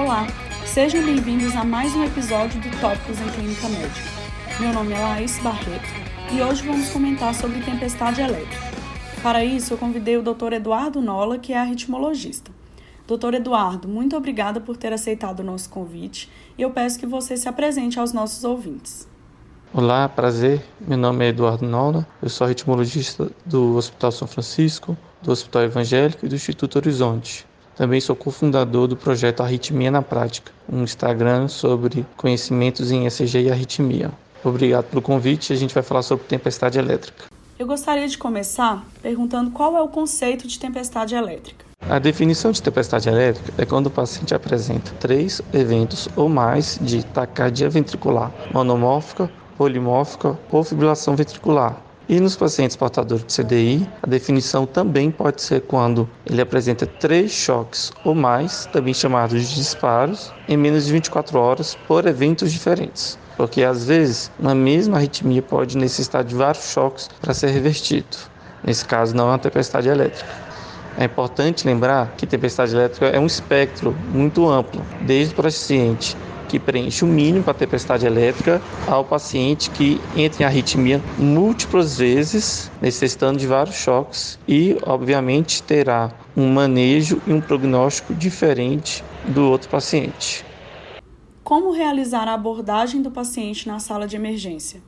Olá, sejam bem-vindos a mais um episódio do Tópicos em Clínica Médica. Meu nome é Laís Barreto e hoje vamos comentar sobre tempestade elétrica. Para isso, eu convidei o Dr. Eduardo Nola, que é arritmologista. Doutor Eduardo, muito obrigada por ter aceitado o nosso convite e eu peço que você se apresente aos nossos ouvintes. Olá, prazer. Meu nome é Eduardo Nola, eu sou ritmologista do Hospital São Francisco, do Hospital Evangélico e do Instituto Horizonte. Também sou cofundador do projeto Arritmia na Prática, um Instagram sobre conhecimentos em ECG e arritmia. Obrigado pelo convite. A gente vai falar sobre tempestade elétrica. Eu gostaria de começar perguntando qual é o conceito de tempestade elétrica. A definição de tempestade elétrica é quando o paciente apresenta três eventos ou mais de taquicardia ventricular monomórfica polimórfica ou fibrilação ventricular. E nos pacientes portadores de CDI, a definição também pode ser quando ele apresenta três choques ou mais, também chamados de disparos, em menos de 24 horas por eventos diferentes. Porque às vezes uma mesma arritmia pode necessitar de vários choques para ser revertido. Nesse caso, não é uma tempestade elétrica. É importante lembrar que tempestade elétrica é um espectro muito amplo, desde o paciente que preenche o mínimo para a tempestade elétrica ao paciente que entra em arritmia múltiplas vezes, necessitando de vários choques e, obviamente, terá um manejo e um prognóstico diferente do outro paciente. Como realizar a abordagem do paciente na sala de emergência?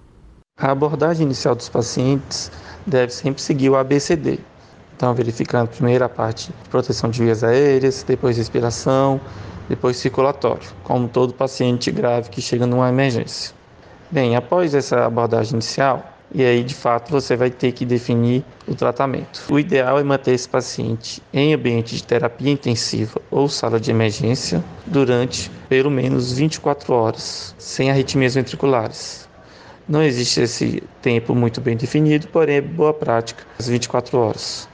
A abordagem inicial dos pacientes deve sempre seguir o ABCD. Então, verificando primeiro a parte de proteção de vias aéreas, depois respiração, depois circulatório, como todo paciente grave que chega numa emergência. Bem, após essa abordagem inicial, e aí de fato você vai ter que definir o tratamento. O ideal é manter esse paciente em ambiente de terapia intensiva ou sala de emergência durante pelo menos 24 horas, sem arritmias ventriculares. Não existe esse tempo muito bem definido, porém é boa prática as 24 horas.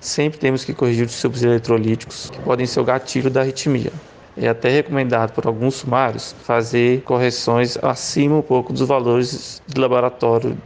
Sempre temos que corrigir os subs eletrolíticos, que podem ser o gatilho da arritmia. É até recomendado por alguns sumários fazer correções acima um pouco dos valores de laboratório,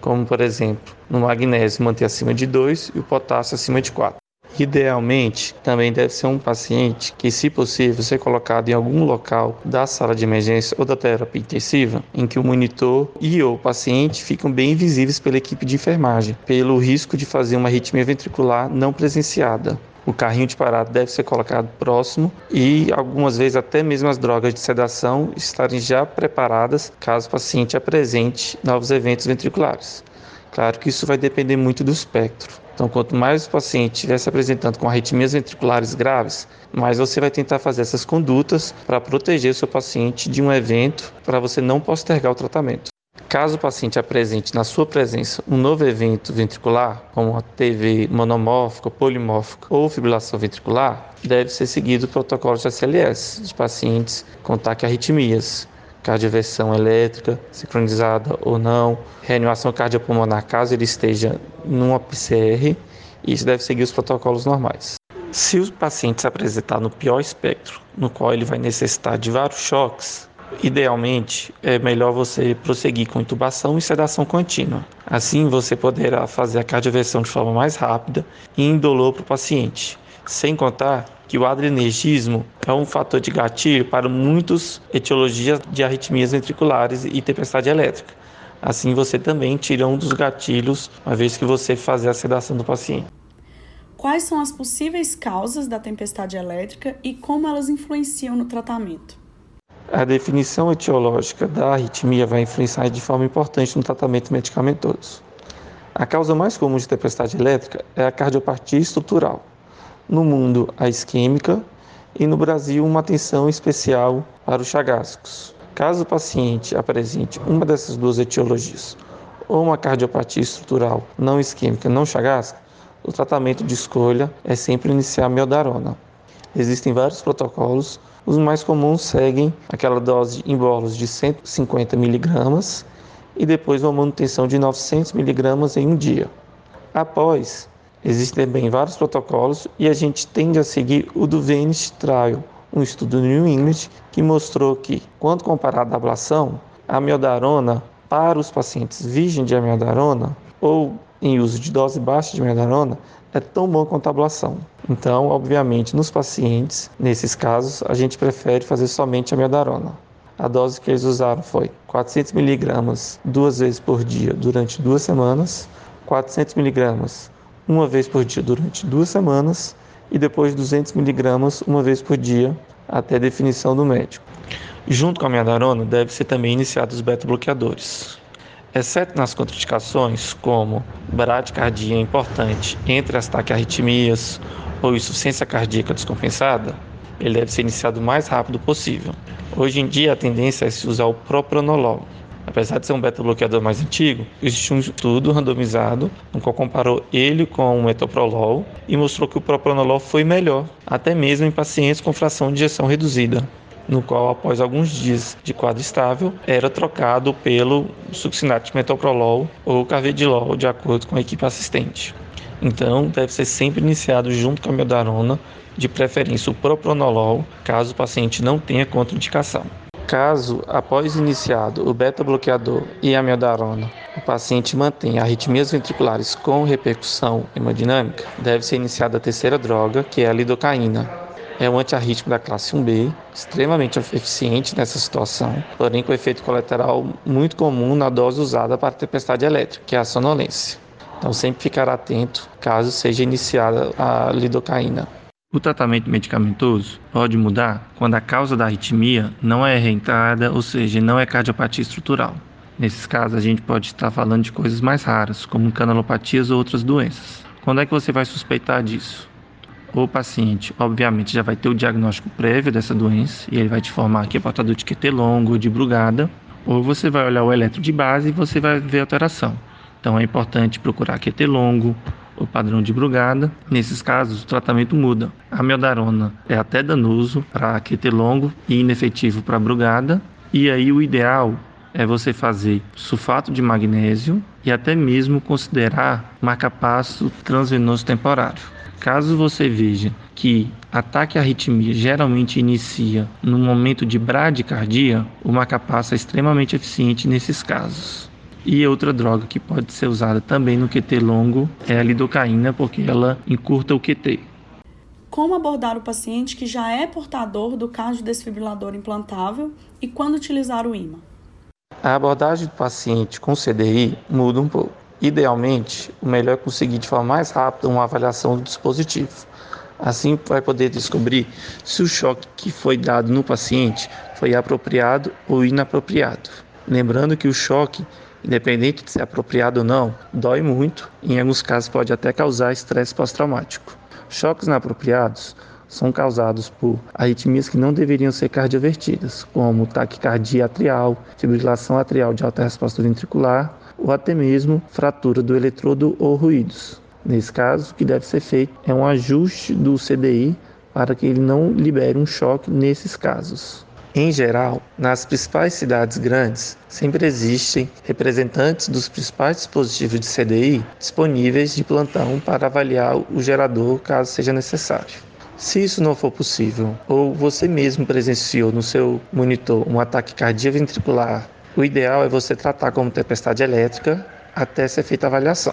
como por exemplo, no magnésio manter acima de 2 e o potássio acima de 4. Idealmente, também deve ser um paciente que, se possível, ser colocado em algum local da sala de emergência ou da terapia intensiva, em que o monitor e o paciente ficam bem visíveis pela equipe de enfermagem, pelo risco de fazer uma arritmia ventricular não presenciada. O carrinho de parada deve ser colocado próximo e algumas vezes até mesmo as drogas de sedação estarem já preparadas caso o paciente apresente novos eventos ventriculares. Claro que isso vai depender muito do espectro. Então, quanto mais o paciente estiver se apresentando com arritmias ventriculares graves, mais você vai tentar fazer essas condutas para proteger o seu paciente de um evento para você não postergar o tratamento. Caso o paciente apresente na sua presença um novo evento ventricular, como a TV monomórfica, polimórfica ou fibrilação ventricular, deve ser seguido o protocolo de SLS de pacientes com taquiarritmias, cardioversão elétrica, sincronizada ou não, reanimação cardiopulmonar caso ele esteja numa PCR, e isso deve seguir os protocolos normais. Se o paciente se apresentar no pior espectro, no qual ele vai necessitar de vários choques, idealmente é melhor você prosseguir com intubação e sedação contínua. Assim você poderá fazer a cardioversão de forma mais rápida e indolor para o paciente. Sem contar que o adrenergismo é um fator de gatilho para muitas etiologias de arritmias ventriculares e tempestade elétrica. Assim, você também tira um dos gatilhos, uma vez que você fazer a sedação do paciente. Quais são as possíveis causas da tempestade elétrica e como elas influenciam no tratamento? A definição etiológica da arritmia vai influenciar de forma importante no tratamento medicamentoso. A causa mais comum de tempestade elétrica é a cardiopatia estrutural no mundo a isquêmica e no Brasil uma atenção especial para os chagascos. Caso o paciente apresente uma dessas duas etiologias, ou uma cardiopatia estrutural não isquêmica não chagasca, o tratamento de escolha é sempre iniciar miodarona. Existem vários protocolos, os mais comuns seguem aquela dose em bolos de 150 mg e depois uma manutenção de 900 mg em um dia. Após Existem também vários protocolos e a gente tende a seguir o do Venice Trial, um estudo do New England que mostrou que, quando comparado à ablação, a amiodarona para os pacientes virgem de amiodarona ou em uso de dose baixa de amiodarona é tão bom quanto a ablação. Então, obviamente, nos pacientes, nesses casos, a gente prefere fazer somente a miodarona. A dose que eles usaram foi 400 miligramas duas vezes por dia durante duas semanas, 400 miligramas uma vez por dia durante duas semanas e depois 200 miligramas uma vez por dia até definição do médico. Junto com a miodarona, deve ser também iniciados os beta-bloqueadores. Exceto nas contraindicações, como bradicardia importante entre as taquiarritmias ou insuficiência cardíaca descompensada, ele deve ser iniciado o mais rápido possível. Hoje em dia, a tendência é se usar o propranolol. Apesar de ser um beta-bloqueador mais antigo, existe um estudo randomizado no qual comparou ele com o metoprolol e mostrou que o propranolol foi melhor, até mesmo em pacientes com fração de injeção reduzida no qual, após alguns dias de quadro estável, era trocado pelo succinato de metoprolol ou carvedilol, de acordo com a equipe assistente. Então, deve ser sempre iniciado junto com a miodarona, de preferência o propranolol, caso o paciente não tenha contraindicação. Caso, após iniciado o beta-bloqueador e a miodarona, o paciente mantenha arritmias ventriculares com repercussão hemodinâmica, deve ser iniciada a terceira droga, que é a lidocaína, é um antiarrítmico da classe 1B, extremamente eficiente nessa situação, porém com efeito colateral muito comum na dose usada para tempestade elétrica, que é a sonolência. Então sempre ficar atento caso seja iniciada a lidocaína. O tratamento medicamentoso pode mudar quando a causa da arritmia não é reentrada, ou seja, não é cardiopatia estrutural. Nesses casos, a gente pode estar falando de coisas mais raras, como canalopatias ou outras doenças. Quando é que você vai suspeitar disso? O paciente, obviamente, já vai ter o diagnóstico prévio dessa doença e ele vai te informar que é portador de QT longo ou de brugada, ou você vai olhar o eletro de base e você vai ver a alteração. Então é importante procurar QT longo, o padrão de brugada. Nesses casos, o tratamento muda. A miodarona é até danoso para QT longo e inefetivo para brugada. E aí o ideal é você fazer sulfato de magnésio e até mesmo considerar marcapasso transvenoso temporário. Caso você veja que ataque à arritmia geralmente inicia no momento de bradicardia, o marcapasso é extremamente eficiente nesses casos. E outra droga que pode ser usada também no QT longo é a lidocaína, porque ela encurta o QT. Como abordar o paciente que já é portador do cardiodesfibrilador implantável e quando utilizar o IMA? A abordagem do paciente com CDI muda um pouco. Idealmente, o melhor é conseguir de forma mais rápida uma avaliação do dispositivo. Assim, vai poder descobrir se o choque que foi dado no paciente foi apropriado ou inapropriado. Lembrando que o choque, independente de ser apropriado ou não, dói muito e em alguns casos pode até causar estresse pós-traumático. Choques inapropriados são causados por arritmias que não deveriam ser cardiovertidas, como taquicardia atrial, fibrilação atrial de alta resposta ventricular ou até mesmo fratura do eletrodo ou ruídos. Nesse caso, o que deve ser feito é um ajuste do CDI para que ele não libere um choque nesses casos. Em geral, nas principais cidades grandes, sempre existem representantes dos principais dispositivos de CDI disponíveis de plantão para avaliar o gerador caso seja necessário. Se isso não for possível, ou você mesmo presenciou no seu monitor um ataque cardíaco ventricular o ideal é você tratar como tempestade elétrica até ser feita a avaliação.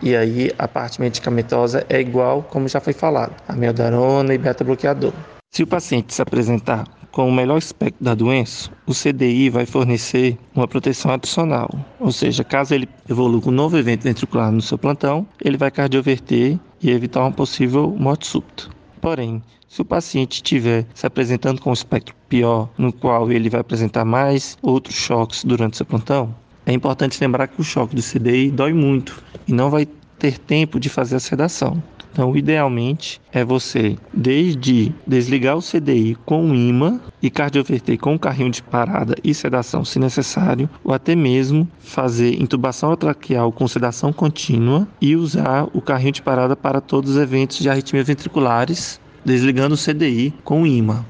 E aí a parte medicamentosa é igual, como já foi falado, a meldarona e beta-bloqueador. Se o paciente se apresentar com o melhor aspecto da doença, o CDI vai fornecer uma proteção adicional. Ou seja, caso ele evolua com um novo evento ventricular no seu plantão, ele vai cardioverter e evitar uma possível morte súbita. Porém, se o paciente estiver se apresentando com um espectro pior, no qual ele vai apresentar mais outros choques durante seu plantão, é importante lembrar que o choque do CDI dói muito e não vai ter tempo de fazer a sedação. Então, idealmente, é você, desde desligar o CDI com o imã e cardioverter com o carrinho de parada e sedação, se necessário, ou até mesmo fazer intubação traqueal com sedação contínua e usar o carrinho de parada para todos os eventos de arritmias ventriculares, desligando o CDI com o imã.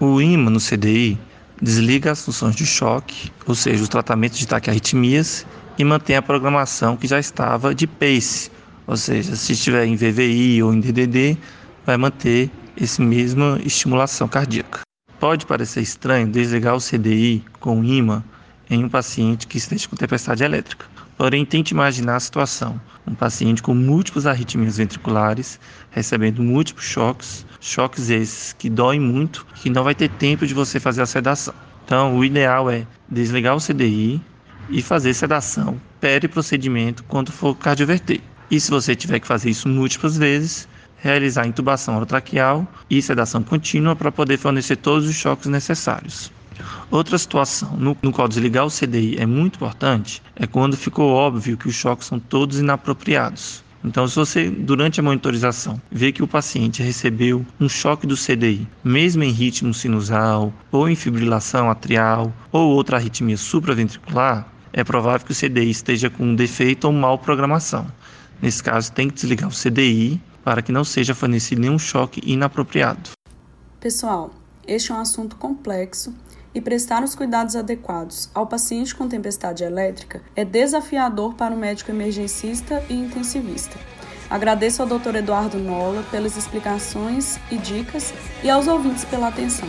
O imã no CDI desliga as funções de choque, ou seja, os tratamentos de taquiarritmias, e mantém a programação que já estava de PACE, ou seja, se estiver em VVI ou em DDD, vai manter essa mesma estimulação cardíaca. Pode parecer estranho desligar o CDI com imã em um paciente que esteja com tempestade elétrica. Porém, tente imaginar a situação: um paciente com múltiplas arritmias ventriculares, recebendo múltiplos choques, choques esses que doem muito, que não vai ter tempo de você fazer a sedação. Então, o ideal é desligar o CDI e fazer sedação peri-procedimento quando for cardioverter. E se você tiver que fazer isso múltiplas vezes, realizar intubação orotraqueal e sedação contínua para poder fornecer todos os choques necessários. Outra situação no, no, qual desligar o CDI é muito importante é quando ficou óbvio que os choques são todos inapropriados. Então, se você, durante a monitorização, vê que o paciente recebeu um choque do CDI, mesmo em ritmo sinusal, ou em fibrilação atrial, ou outra arritmia supraventricular, é provável que o CDI esteja com um defeito ou mal programação. Nesse caso, tem que desligar o CDI para que não seja fornecido nenhum choque inapropriado. Pessoal, este é um assunto complexo e prestar os cuidados adequados ao paciente com tempestade elétrica é desafiador para o médico emergencista e intensivista. Agradeço ao Dr. Eduardo Nola pelas explicações e dicas e aos ouvintes pela atenção.